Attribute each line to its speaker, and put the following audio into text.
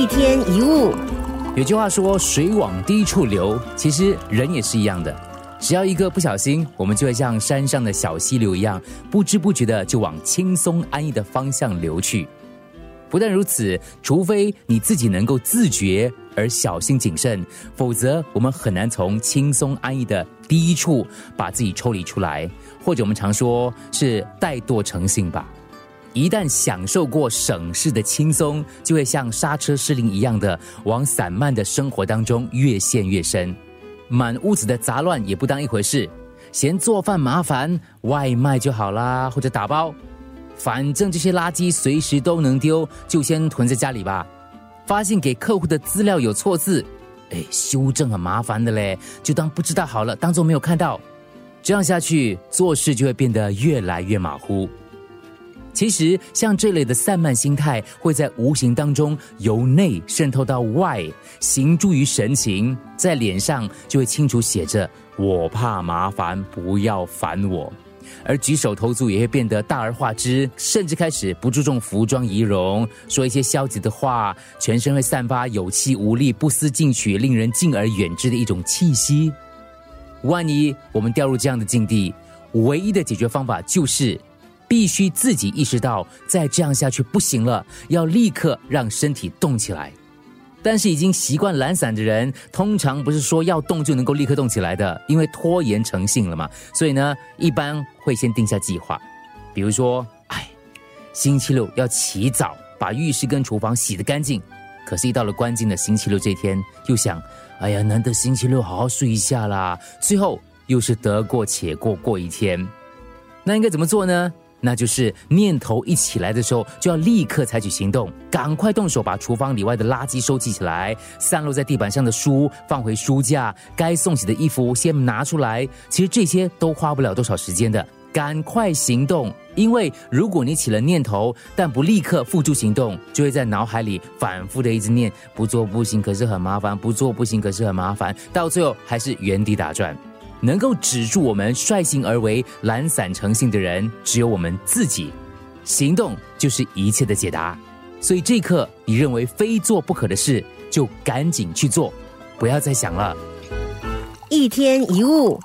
Speaker 1: 一天一物，
Speaker 2: 有句话说“水往低处流”，其实人也是一样的。只要一个不小心，我们就会像山上的小溪流一样，不知不觉的就往轻松安逸的方向流去。不但如此，除非你自己能够自觉而小心谨慎，否则我们很难从轻松安逸的低处把自己抽离出来，或者我们常说是怠惰成性吧。一旦享受过省事的轻松，就会像刹车失灵一样的往散漫的生活当中越陷越深。满屋子的杂乱也不当一回事，嫌做饭麻烦，外卖就好啦，或者打包。反正这些垃圾随时都能丢，就先囤在家里吧。发现给客户的资料有错字，哎，修正很麻烦的嘞，就当不知道好了，当做没有看到。这样下去，做事就会变得越来越马虎。其实，像这类的散漫心态，会在无形当中由内渗透到外，行诸于神情，在脸上就会清楚写着“我怕麻烦，不要烦我”。而举手投足也会变得大而化之，甚至开始不注重服装仪容，说一些消极的话，全身会散发有气无力、不思进取、令人敬而远之的一种气息。万一我们掉入这样的境地，唯一的解决方法就是必须自己意识到，再这样下去不行了，要立刻让身体动起来。但是已经习惯懒散的人，通常不是说要动就能够立刻动起来的，因为拖延成性了嘛。所以呢，一般会先定下计划，比如说，哎，星期六要起早把浴室跟厨房洗得干净。可是，一到了关键的星期六这天，又想，哎呀，难得星期六好好睡一下啦。最后又是得过且过过一天，那应该怎么做呢？那就是念头一起来的时候，就要立刻采取行动，赶快动手把厨房里外的垃圾收集起来，散落在地板上的书放回书架，该送洗的衣服先拿出来。其实这些都花不了多少时间的，赶快行动！因为如果你起了念头，但不立刻付诸行动，就会在脑海里反复的一直念：不做不行，可是很麻烦；不做不行，可是很麻烦，到最后还是原地打转。能够止住我们率性而为、懒散成性的人，只有我们自己。行动就是一切的解答。所以这一刻，你认为非做不可的事，就赶紧去做，不要再想了。
Speaker 1: 一天一物。